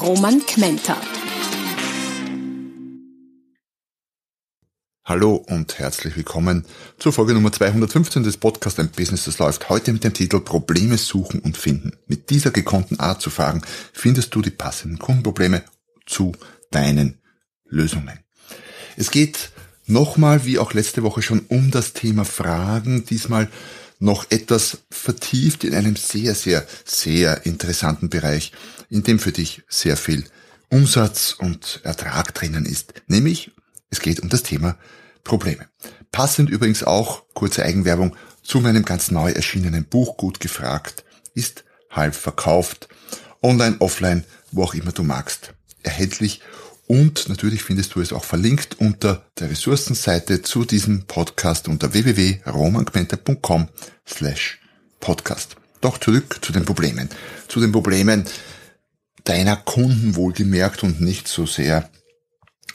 Roman Kmenter. Hallo und herzlich willkommen zur Folge Nummer 215 des Podcasts Ein Business, das läuft. Heute mit dem Titel Probleme suchen und finden. Mit dieser gekonnten Art zu fragen, findest du die passenden Kundenprobleme zu deinen Lösungen. Es geht nochmal, wie auch letzte Woche schon, um das Thema Fragen. Diesmal noch etwas vertieft in einem sehr, sehr, sehr interessanten Bereich, in dem für dich sehr viel Umsatz und Ertrag drinnen ist. Nämlich, es geht um das Thema Probleme. Passend übrigens auch, kurze Eigenwerbung, zu meinem ganz neu erschienenen Buch Gut gefragt, ist halb verkauft, online, offline, wo auch immer du magst, erhältlich und natürlich findest du es auch verlinkt unter der Ressourcenseite zu diesem Podcast unter www.romangmenta.com slash podcast. Doch zurück zu den Problemen. Zu den Problemen deiner Kunden wohlgemerkt und nicht so sehr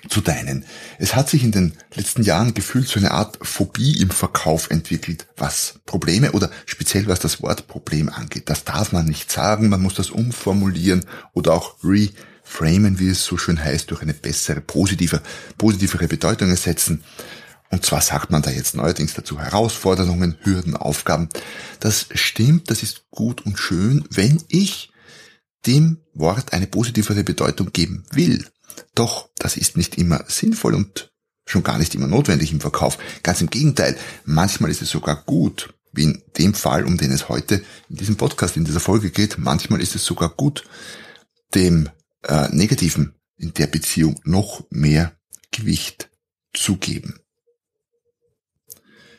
zu deinen. Es hat sich in den letzten Jahren gefühlt so eine Art Phobie im Verkauf entwickelt, was Probleme oder speziell was das Wort Problem angeht. Das darf man nicht sagen, man muss das umformulieren oder auch re framen, wie es so schön heißt, durch eine bessere, positive, positivere Bedeutung ersetzen. Und zwar sagt man da jetzt neuerdings dazu Herausforderungen, Hürden, Aufgaben. Das stimmt, das ist gut und schön, wenn ich dem Wort eine positivere Bedeutung geben will. Doch das ist nicht immer sinnvoll und schon gar nicht immer notwendig im Verkauf. Ganz im Gegenteil, manchmal ist es sogar gut, wie in dem Fall, um den es heute in diesem Podcast, in dieser Folge geht, manchmal ist es sogar gut, dem äh, Negativen in der Beziehung noch mehr Gewicht zu geben.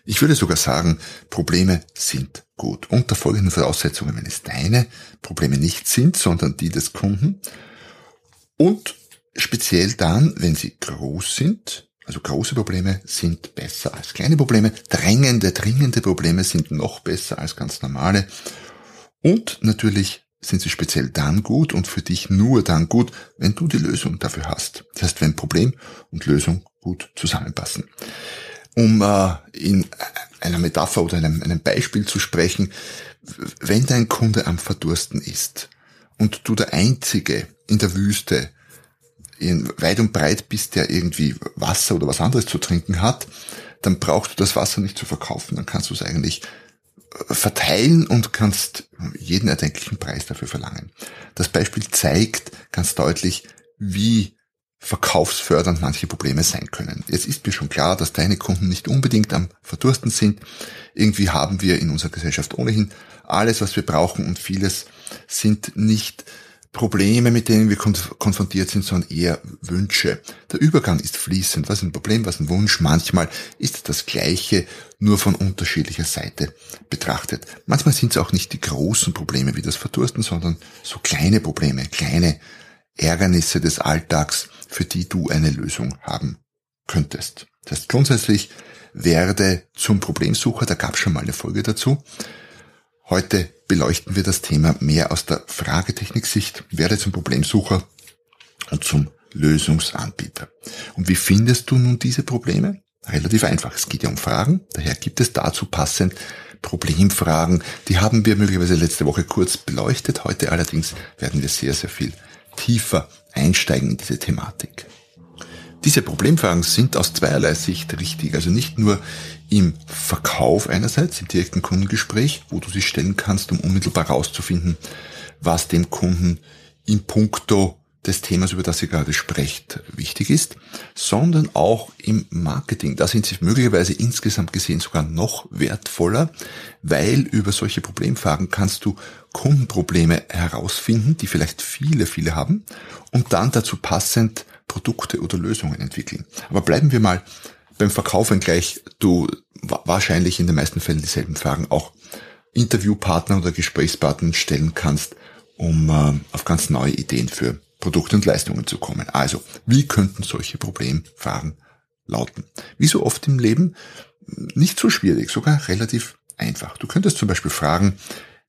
Ich würde sogar sagen, Probleme sind gut. Unter folgenden Voraussetzungen, wenn es deine Probleme nicht sind, sondern die des Kunden. Und speziell dann, wenn sie groß sind, also große Probleme sind besser als kleine Probleme, drängende, dringende Probleme sind noch besser als ganz normale. Und natürlich sind sie speziell dann gut und für dich nur dann gut, wenn du die Lösung dafür hast. Das heißt, wenn Problem und Lösung gut zusammenpassen. Um äh, in einer Metapher oder einem, einem Beispiel zu sprechen, wenn dein Kunde am Verdursten ist und du der Einzige in der Wüste in weit und breit bist, der irgendwie Wasser oder was anderes zu trinken hat, dann brauchst du das Wasser nicht zu verkaufen. Dann kannst du es eigentlich verteilen und kannst jeden erdenklichen Preis dafür verlangen. Das Beispiel zeigt ganz deutlich, wie verkaufsfördernd manche Probleme sein können. Jetzt ist mir schon klar, dass deine Kunden nicht unbedingt am Verdursten sind. Irgendwie haben wir in unserer Gesellschaft ohnehin alles, was wir brauchen und vieles sind nicht Probleme, mit denen wir konfrontiert sind, sondern eher Wünsche. Der Übergang ist fließend. Was ein Problem, was ein Wunsch? Manchmal ist das Gleiche, nur von unterschiedlicher Seite betrachtet. Manchmal sind es auch nicht die großen Probleme wie das Verdursten, sondern so kleine Probleme, kleine Ärgernisse des Alltags, für die du eine Lösung haben könntest. Das heißt, grundsätzlich werde zum Problemsucher, da gab es schon mal eine Folge dazu. Heute beleuchten wir das Thema mehr aus der Fragetechnik-Sicht, werde zum Problemsucher und zum Lösungsanbieter. Und wie findest du nun diese Probleme? Relativ einfach. Es geht ja um Fragen. Daher gibt es dazu passend Problemfragen. Die haben wir möglicherweise letzte Woche kurz beleuchtet. Heute allerdings werden wir sehr, sehr viel tiefer einsteigen in diese Thematik. Diese Problemfragen sind aus zweierlei Sicht richtig. Also nicht nur im Verkauf einerseits, im direkten Kundengespräch, wo du sie stellen kannst, um unmittelbar herauszufinden, was dem Kunden in puncto des Themas, über das ihr gerade sprecht, wichtig ist, sondern auch im Marketing. Da sind sie möglicherweise insgesamt gesehen sogar noch wertvoller, weil über solche Problemfragen kannst du Kundenprobleme herausfinden, die vielleicht viele, viele haben, und dann dazu passend Produkte oder Lösungen entwickeln. Aber bleiben wir mal beim Verkauf, gleich du wahrscheinlich in den meisten Fällen dieselben Fragen auch Interviewpartner oder Gesprächspartner stellen kannst, um äh, auf ganz neue Ideen für Produkte und Leistungen zu kommen. Also, wie könnten solche Problemfragen lauten? Wie so oft im Leben, nicht so schwierig, sogar relativ einfach. Du könntest zum Beispiel fragen,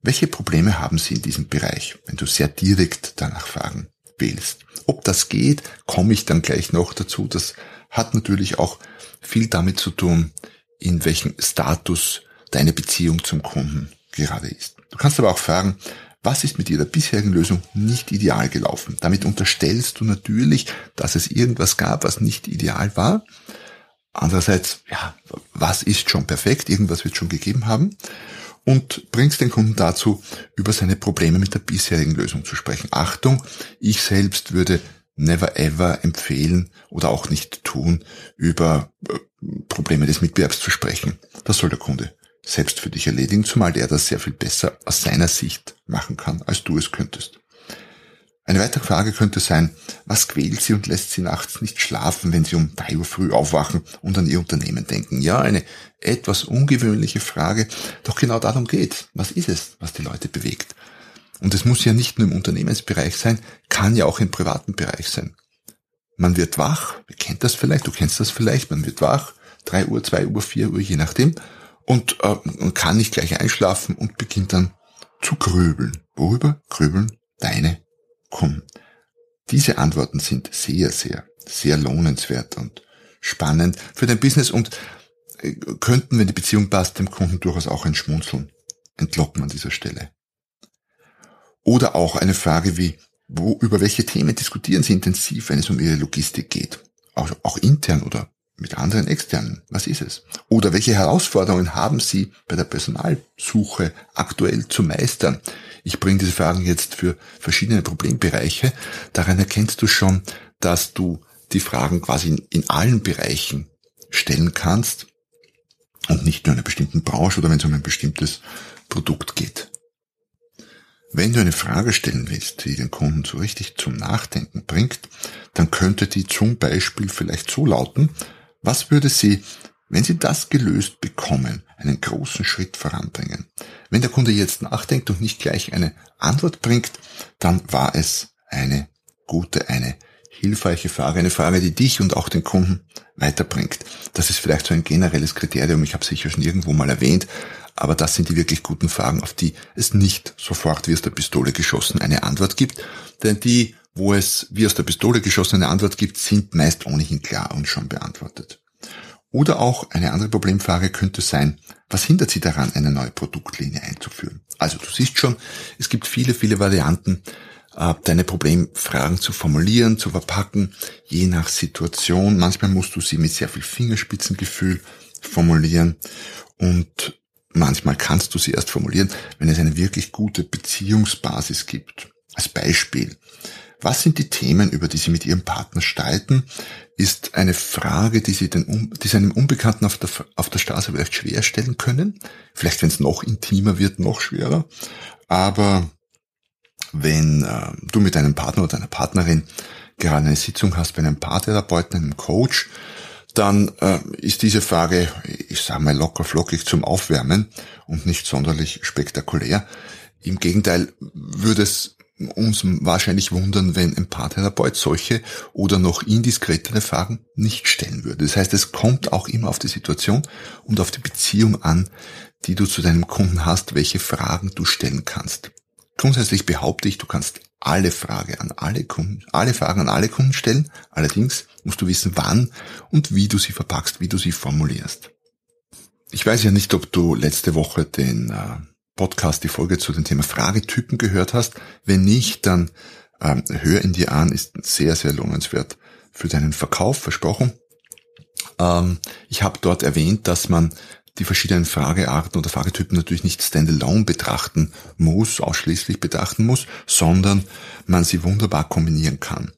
welche Probleme haben Sie in diesem Bereich, wenn du sehr direkt danach fragen willst? Ob das geht, komme ich dann gleich noch dazu. Das hat natürlich auch viel damit zu tun, in welchem Status deine Beziehung zum Kunden gerade ist. Du kannst aber auch fragen, was ist mit Ihrer bisherigen Lösung nicht ideal gelaufen? Damit unterstellst du natürlich, dass es irgendwas gab, was nicht ideal war. Andererseits, ja, was ist schon perfekt? Irgendwas wird schon gegeben haben. Und bringst den Kunden dazu, über seine Probleme mit der bisherigen Lösung zu sprechen. Achtung, ich selbst würde never ever empfehlen oder auch nicht tun, über äh, Probleme des Mitbewerbs zu sprechen. Das soll der Kunde selbst für dich erledigen, zumal der das sehr viel besser aus seiner Sicht machen kann, als du es könntest. Eine weitere Frage könnte sein, was quält Sie und lässt Sie nachts nicht schlafen, wenn Sie um drei Uhr früh aufwachen und an Ihr Unternehmen denken? Ja, eine etwas ungewöhnliche Frage, doch genau darum geht. Was ist es, was die Leute bewegt? Und es muss ja nicht nur im Unternehmensbereich sein, kann ja auch im privaten Bereich sein. Man wird wach, ihr kennt das vielleicht, du kennst das vielleicht, man wird wach, drei Uhr, zwei Uhr, vier Uhr, je nachdem, und äh, man kann nicht gleich einschlafen und beginnt dann zu grübeln. Worüber grübeln deine Kunden? Diese Antworten sind sehr, sehr, sehr lohnenswert und spannend für dein Business und äh, könnten, wenn die Beziehung passt, dem Kunden durchaus auch ein Schmunzeln entlocken an dieser Stelle. Oder auch eine Frage wie, wo, über welche Themen diskutieren Sie intensiv, wenn es um Ihre Logistik geht? Auch, auch intern oder mit anderen externen? Was ist es? Oder welche Herausforderungen haben Sie bei der Personalsuche aktuell zu meistern? Ich bringe diese Fragen jetzt für verschiedene Problembereiche. Daran erkennst du schon, dass du die Fragen quasi in, in allen Bereichen stellen kannst und nicht nur in einer bestimmten Branche oder wenn es um ein bestimmtes Produkt geht. Wenn du eine Frage stellen willst, die den Kunden so richtig zum Nachdenken bringt, dann könnte die zum Beispiel vielleicht so lauten, was würde Sie, wenn Sie das gelöst bekommen, einen großen Schritt voranbringen? Wenn der Kunde jetzt nachdenkt und nicht gleich eine Antwort bringt, dann war es eine gute, eine hilfreiche Frage, eine Frage, die dich und auch den Kunden weiterbringt. Das ist vielleicht so ein generelles Kriterium, ich habe sicher schon irgendwo mal erwähnt, aber das sind die wirklich guten Fragen, auf die es nicht sofort wie aus der Pistole geschossen eine Antwort gibt, denn die wo es wie aus der Pistole geschossene Antwort gibt, sind meist ohnehin klar und schon beantwortet. Oder auch eine andere Problemfrage könnte sein, was hindert Sie daran, eine neue Produktlinie einzuführen? Also du siehst schon, es gibt viele, viele Varianten, deine Problemfragen zu formulieren, zu verpacken, je nach Situation. Manchmal musst du sie mit sehr viel Fingerspitzengefühl formulieren und manchmal kannst du sie erst formulieren, wenn es eine wirklich gute Beziehungsbasis gibt. Als Beispiel, was sind die Themen, über die Sie mit Ihrem Partner streiten? Ist eine Frage, die Sie, den, die Sie einem Unbekannten auf der, auf der Straße vielleicht schwer stellen können. Vielleicht, wenn es noch intimer wird, noch schwerer. Aber wenn äh, du mit deinem Partner oder deiner Partnerin gerade eine Sitzung hast bei einem Paartherapeuten, einem Coach, dann äh, ist diese Frage, ich sage mal locker flockig zum Aufwärmen und nicht sonderlich spektakulär. Im Gegenteil würde es uns wahrscheinlich wundern, wenn ein Paartherapeut solche oder noch indiskretere Fragen nicht stellen würde. Das heißt, es kommt auch immer auf die Situation und auf die Beziehung an, die du zu deinem Kunden hast, welche Fragen du stellen kannst. Grundsätzlich behaupte ich, du kannst alle Fragen an alle Kunden, alle Fragen an alle Kunden stellen. Allerdings musst du wissen, wann und wie du sie verpackst, wie du sie formulierst. Ich weiß ja nicht, ob du letzte Woche den äh, Podcast die Folge zu dem Thema Fragetypen gehört hast. Wenn nicht, dann ähm, hör ihn dir an, ist sehr, sehr lohnenswert für deinen Verkauf, versprochen. Ähm, ich habe dort erwähnt, dass man die verschiedenen Fragearten oder Fragetypen natürlich nicht standalone betrachten muss, ausschließlich betrachten muss, sondern man sie wunderbar kombinieren kann.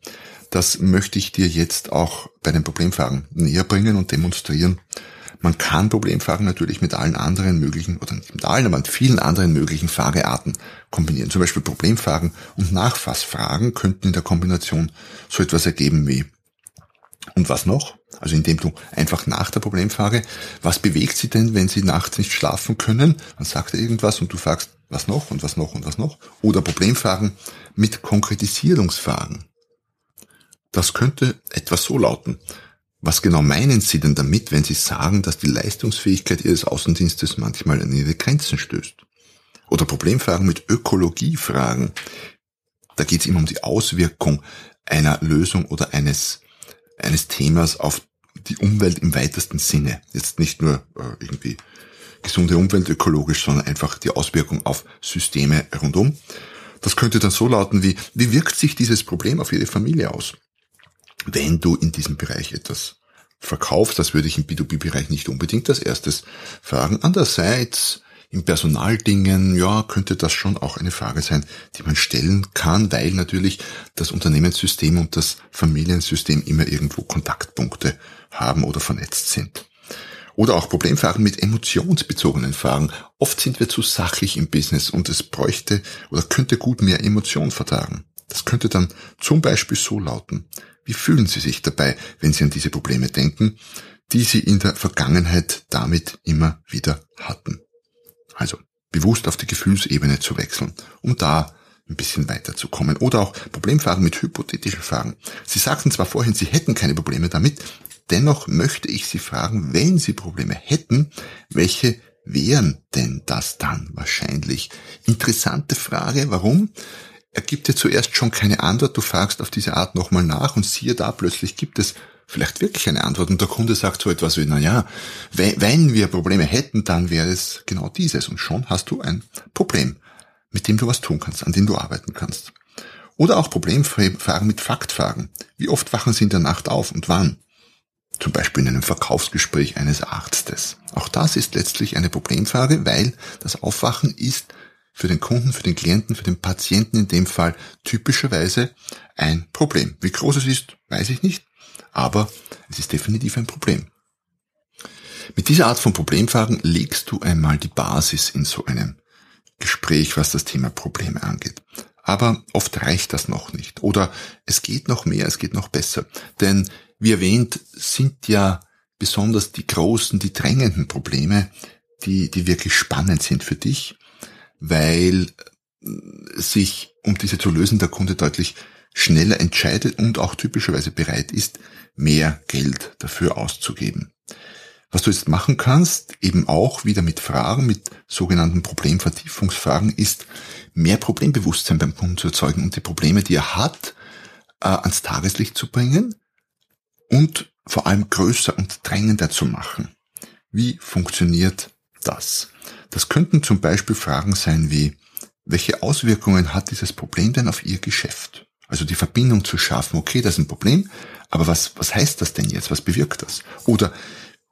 Das möchte ich dir jetzt auch bei den Problemfragen näher bringen und demonstrieren, man kann Problemfragen natürlich mit allen anderen möglichen, oder nicht mit allen, aber mit vielen anderen möglichen Fragearten kombinieren. Zum Beispiel Problemfragen und Nachfassfragen könnten in der Kombination so etwas ergeben wie und was noch? Also indem du einfach nach der Problemfrage, was bewegt sie denn, wenn sie nachts nicht schlafen können? Dann sagt er irgendwas und du fragst, was noch und was noch und was noch? Oder Problemfragen mit Konkretisierungsfragen. Das könnte etwas so lauten. Was genau meinen Sie denn damit, wenn Sie sagen, dass die Leistungsfähigkeit Ihres Außendienstes manchmal an ihre Grenzen stößt? Oder Problemfragen mit Ökologiefragen. Da geht es immer um die Auswirkung einer Lösung oder eines, eines Themas auf die Umwelt im weitesten Sinne. Jetzt nicht nur äh, irgendwie gesunde Umwelt ökologisch, sondern einfach die Auswirkung auf Systeme rundum. Das könnte dann so lauten wie, wie wirkt sich dieses Problem auf Ihre Familie aus? Wenn du in diesem Bereich etwas verkaufst, das würde ich im B2B-Bereich nicht unbedingt als erstes fragen. Andererseits, in Personaldingen, ja, könnte das schon auch eine Frage sein, die man stellen kann, weil natürlich das Unternehmenssystem und das Familiensystem immer irgendwo Kontaktpunkte haben oder vernetzt sind. Oder auch Problemfragen mit emotionsbezogenen Fragen. Oft sind wir zu sachlich im Business und es bräuchte oder könnte gut mehr Emotion vertragen. Das könnte dann zum Beispiel so lauten. Wie fühlen Sie sich dabei, wenn Sie an diese Probleme denken, die Sie in der Vergangenheit damit immer wieder hatten? Also bewusst auf die Gefühlsebene zu wechseln, um da ein bisschen weiterzukommen. Oder auch Problemfragen mit hypothetischen Fragen. Sie sagten zwar vorhin, Sie hätten keine Probleme damit, dennoch möchte ich Sie fragen, wenn Sie Probleme hätten, welche wären denn das dann wahrscheinlich? Interessante Frage, warum? Er gibt dir zuerst schon keine Antwort, du fragst auf diese Art nochmal nach und siehe da, plötzlich gibt es vielleicht wirklich eine Antwort und der Kunde sagt so etwas wie, na ja, wenn wir Probleme hätten, dann wäre es genau dieses und schon hast du ein Problem, mit dem du was tun kannst, an dem du arbeiten kannst. Oder auch Problemfragen mit Faktfragen. Wie oft wachen Sie in der Nacht auf und wann? Zum Beispiel in einem Verkaufsgespräch eines Arztes. Auch das ist letztlich eine Problemfrage, weil das Aufwachen ist für den Kunden, für den Klienten, für den Patienten in dem Fall typischerweise ein Problem. Wie groß es ist, weiß ich nicht aber es ist definitiv ein Problem. Mit dieser Art von Problemfragen legst du einmal die Basis in so einem Gespräch, was das Thema Probleme angeht. Aber oft reicht das noch nicht. Oder es geht noch mehr, es geht noch besser. Denn wie erwähnt, sind ja besonders die großen, die drängenden Probleme, die, die wirklich spannend sind für dich, weil sich, um diese zu lösen, der Kunde deutlich schneller entscheidet und auch typischerweise bereit ist, mehr Geld dafür auszugeben. Was du jetzt machen kannst, eben auch wieder mit Fragen, mit sogenannten Problemvertiefungsfragen, ist mehr Problembewusstsein beim Kunden zu erzeugen und die Probleme, die er hat, äh, ans Tageslicht zu bringen und vor allem größer und drängender zu machen. Wie funktioniert das? Das könnten zum Beispiel Fragen sein wie, welche Auswirkungen hat dieses Problem denn auf Ihr Geschäft? Also die Verbindung zu schaffen, okay, das ist ein Problem, aber was, was heißt das denn jetzt? Was bewirkt das? Oder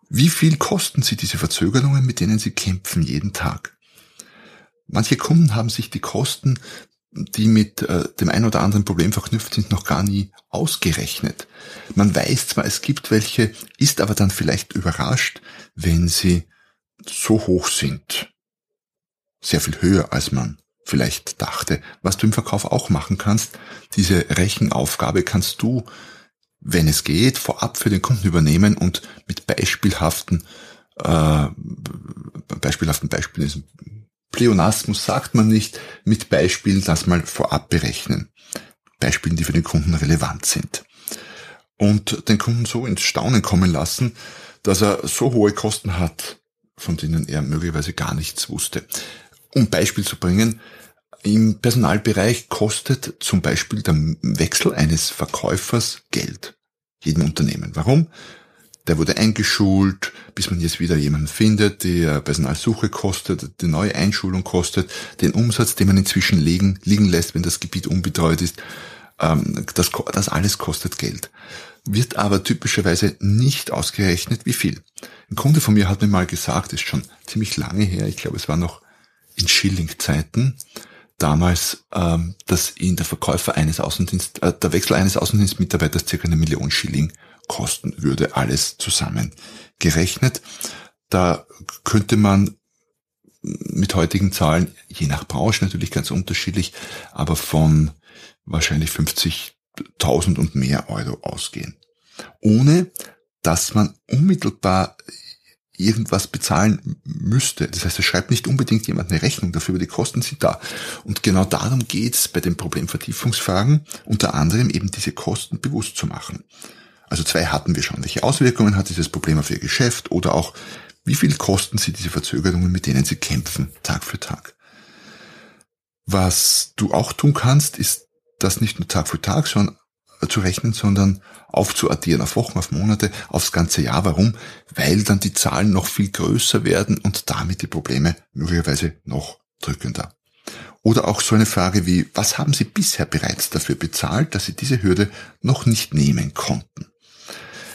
wie viel kosten Sie diese Verzögerungen, mit denen Sie kämpfen jeden Tag? Manche Kunden haben sich die Kosten, die mit äh, dem ein oder anderen Problem verknüpft sind, noch gar nie ausgerechnet. Man weiß zwar, es gibt welche, ist aber dann vielleicht überrascht, wenn sie so hoch sind. Sehr viel höher, als man vielleicht dachte. Was du im Verkauf auch machen kannst, diese Rechenaufgabe kannst du, wenn es geht, vorab für den Kunden übernehmen und mit beispielhaften, äh, beispielhaften Beispielen ist Pleonasmus sagt man nicht, mit Beispielen das mal vorab berechnen. Beispielen, die für den Kunden relevant sind. Und den Kunden so ins Staunen kommen lassen, dass er so hohe Kosten hat, von denen er möglicherweise gar nichts wusste. Um Beispiel zu bringen, im Personalbereich kostet zum Beispiel der Wechsel eines Verkäufers Geld. Jedem Unternehmen. Warum? Der wurde eingeschult, bis man jetzt wieder jemanden findet, die Personalsuche kostet, die neue Einschulung kostet, den Umsatz, den man inzwischen liegen, liegen lässt, wenn das Gebiet unbetreut ist. Ähm, das, das alles kostet Geld. Wird aber typischerweise nicht ausgerechnet, wie viel. Ein Kunde von mir hat mir mal gesagt, ist schon ziemlich lange her, ich glaube es war noch in Schilling-Zeiten damals, ähm, dass ihn der Verkäufer eines Außendienst, äh, der Wechsel eines Außendienstmitarbeiters circa eine Million Schilling kosten würde, alles zusammen gerechnet. Da könnte man mit heutigen Zahlen, je nach Branche natürlich ganz unterschiedlich, aber von wahrscheinlich 50.000 und mehr Euro ausgehen. Ohne dass man unmittelbar irgendwas bezahlen müsste. Das heißt, es schreibt nicht unbedingt jemand eine Rechnung dafür, aber die Kosten sind da. Und genau darum geht's bei den Problemvertiefungsfragen, unter anderem eben diese Kosten bewusst zu machen. Also zwei hatten wir schon. Welche Auswirkungen hat dieses Problem auf Ihr Geschäft oder auch wie viel kosten Sie diese Verzögerungen, mit denen Sie kämpfen, Tag für Tag? Was du auch tun kannst, ist das nicht nur Tag für Tag schon zu rechnen, sondern aufzuaddieren auf Wochen, auf Monate, aufs ganze Jahr. Warum? Weil dann die Zahlen noch viel größer werden und damit die Probleme möglicherweise noch drückender. Oder auch so eine Frage wie, was haben Sie bisher bereits dafür bezahlt, dass Sie diese Hürde noch nicht nehmen konnten?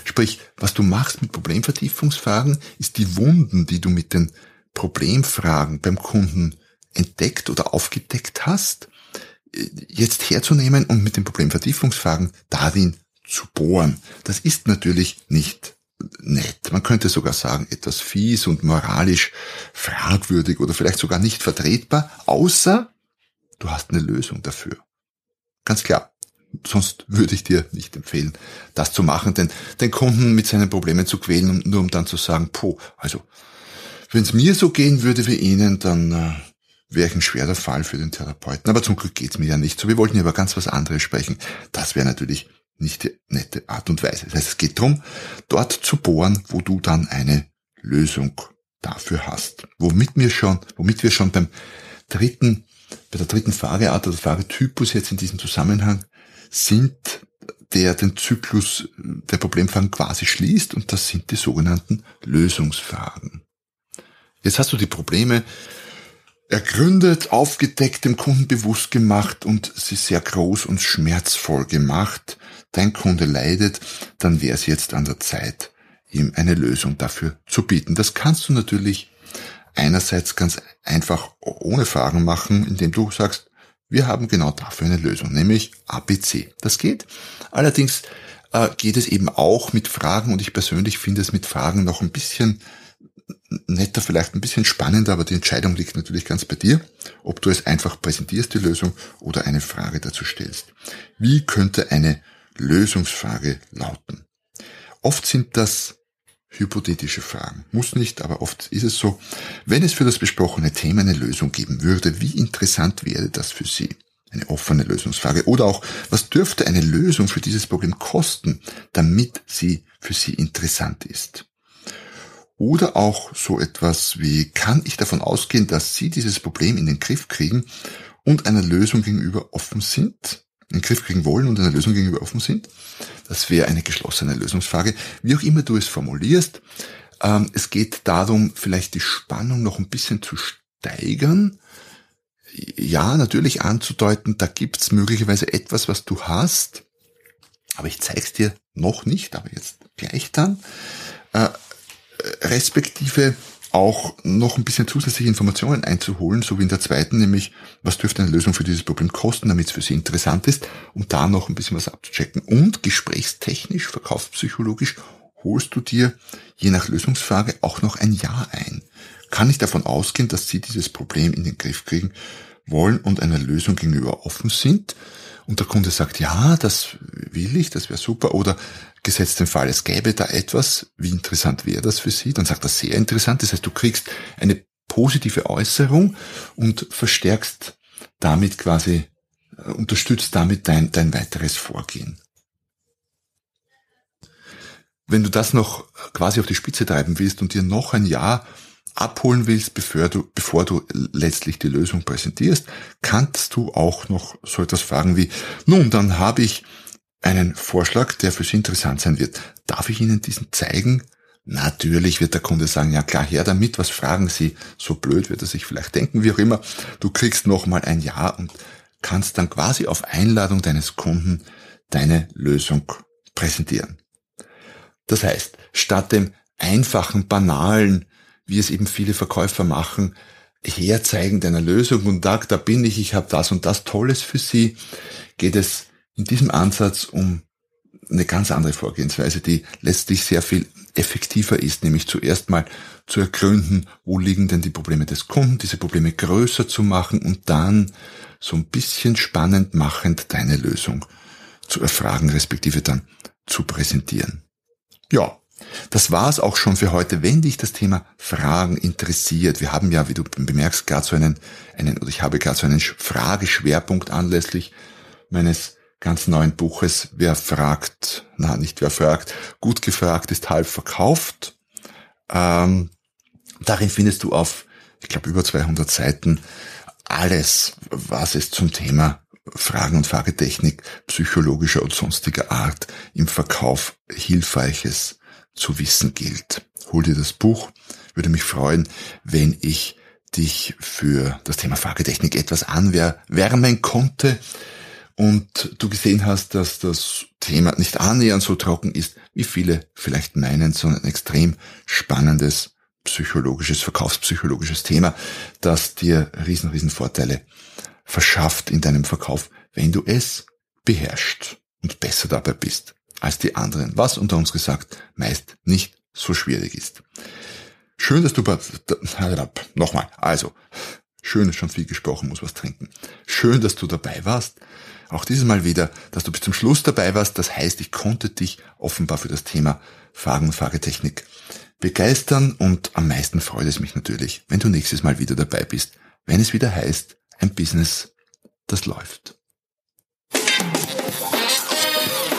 Sprich, was du machst mit Problemvertiefungsfragen, ist die Wunden, die du mit den Problemfragen beim Kunden entdeckt oder aufgedeckt hast, jetzt herzunehmen und mit den Problemvertiefungsfragen darin zu bohren. Das ist natürlich nicht nett. Man könnte sogar sagen, etwas fies und moralisch fragwürdig oder vielleicht sogar nicht vertretbar, außer du hast eine Lösung dafür. Ganz klar. Sonst würde ich dir nicht empfehlen, das zu machen, denn den Kunden mit seinen Problemen zu quälen, nur um dann zu sagen, puh, also, wenn es mir so gehen würde wie Ihnen, dann äh, wäre ein schwerer Fall für den Therapeuten. Aber zum Glück geht's mir ja nicht so. Wir wollten ja über ganz was anderes sprechen. Das wäre natürlich nicht die nette Art und Weise. Das heißt, es geht darum, dort zu bohren, wo du dann eine Lösung dafür hast. Womit wir schon, womit wir schon beim dritten, bei der dritten Frageart oder Fragetypus jetzt in diesem Zusammenhang sind, der den Zyklus der Problemfragen quasi schließt und das sind die sogenannten Lösungsfragen. Jetzt hast du die Probleme ergründet, aufgedeckt, dem Kunden bewusst gemacht und sie sehr groß und schmerzvoll gemacht. Dein Kunde leidet, dann wäre es jetzt an der Zeit, ihm eine Lösung dafür zu bieten. Das kannst du natürlich einerseits ganz einfach ohne Fragen machen, indem du sagst, wir haben genau dafür eine Lösung, nämlich ABC. Das geht. Allerdings äh, geht es eben auch mit Fragen und ich persönlich finde es mit Fragen noch ein bisschen netter, vielleicht ein bisschen spannender, aber die Entscheidung liegt natürlich ganz bei dir, ob du es einfach präsentierst, die Lösung, oder eine Frage dazu stellst. Wie könnte eine Lösungsfrage lauten? Oft sind das hypothetische Fragen. Muss nicht, aber oft ist es so. Wenn es für das besprochene Thema eine Lösung geben würde, wie interessant wäre das für Sie? Eine offene Lösungsfrage. Oder auch, was dürfte eine Lösung für dieses Problem kosten, damit sie für Sie interessant ist? Oder auch so etwas wie, kann ich davon ausgehen, dass Sie dieses Problem in den Griff kriegen und einer Lösung gegenüber offen sind? In den Griff kriegen wollen und einer Lösung gegenüber offen sind? Das wäre eine geschlossene Lösungsfrage. Wie auch immer du es formulierst, ähm, es geht darum, vielleicht die Spannung noch ein bisschen zu steigern. Ja, natürlich anzudeuten, da gibt's möglicherweise etwas, was du hast, aber ich zeig's dir noch nicht, aber jetzt gleich dann. Äh, respektive auch noch ein bisschen zusätzliche Informationen einzuholen, so wie in der zweiten, nämlich was dürfte eine Lösung für dieses Problem kosten, damit es für Sie interessant ist, um da noch ein bisschen was abzuchecken. Und gesprächstechnisch, verkaufspsychologisch holst du dir je nach Lösungsfrage auch noch ein Ja ein. Kann ich davon ausgehen, dass Sie dieses Problem in den Griff kriegen wollen und einer Lösung gegenüber offen sind? Und der Kunde sagt, ja, das will ich, das wäre super. Oder gesetzt den Fall, es gäbe da etwas, wie interessant wäre das für Sie? Dann sagt er sehr interessant. Das heißt, du kriegst eine positive Äußerung und verstärkst damit quasi, äh, unterstützt damit dein, dein weiteres Vorgehen. Wenn du das noch quasi auf die Spitze treiben willst und dir noch ein Jahr abholen willst, bevor du, bevor du letztlich die Lösung präsentierst, kannst du auch noch so etwas fragen wie, nun, dann habe ich einen Vorschlag, der für Sie interessant sein wird. Darf ich Ihnen diesen zeigen? Natürlich wird der Kunde sagen, ja klar, her damit, was fragen Sie? So blöd wird er sich vielleicht denken, wie auch immer. Du kriegst nochmal ein Ja und kannst dann quasi auf Einladung deines Kunden deine Lösung präsentieren. Das heißt, statt dem einfachen, banalen, wie es eben viele Verkäufer machen, herzeigen deiner Lösung und sagt, da bin ich, ich habe das und das Tolles für Sie, geht es in diesem Ansatz um eine ganz andere Vorgehensweise, die letztlich sehr viel effektiver ist, nämlich zuerst mal zu ergründen, wo liegen denn die Probleme des Kunden, diese Probleme größer zu machen und dann so ein bisschen spannend machend deine Lösung zu erfragen, respektive dann zu präsentieren. Ja, Das war's auch schon für heute. Wenn dich das Thema Fragen interessiert, wir haben ja, wie du bemerkst, gerade so einen, einen, oder ich habe gerade so einen Frageschwerpunkt anlässlich meines ganz neuen Buches, wer fragt, na, nicht wer fragt, gut gefragt ist halb verkauft. Ähm, darin findest du auf, ich glaube, über 200 Seiten alles, was es zum Thema Fragen- und Fragetechnik psychologischer und sonstiger Art im Verkauf Hilfreiches zu wissen gilt. Hol dir das Buch, würde mich freuen, wenn ich dich für das Thema Fragetechnik etwas anwärmen konnte. Und du gesehen hast, dass das Thema nicht annähernd so trocken ist, wie viele vielleicht meinen, sondern ein extrem spannendes psychologisches, verkaufspsychologisches Thema, das dir riesen, riesen Vorteile verschafft in deinem Verkauf, wenn du es beherrschst und besser dabei bist als die anderen, was unter uns gesagt meist nicht so schwierig ist. Schön, dass du, nochmal, also, schön ist schon viel gesprochen, muss was trinken. Schön, dass du dabei warst. Auch dieses Mal wieder, dass du bis zum Schluss dabei warst. Das heißt, ich konnte dich offenbar für das Thema Fragen und Fragetechnik begeistern und am meisten freut es mich natürlich, wenn du nächstes Mal wieder dabei bist, wenn es wieder heißt, ein Business, das läuft.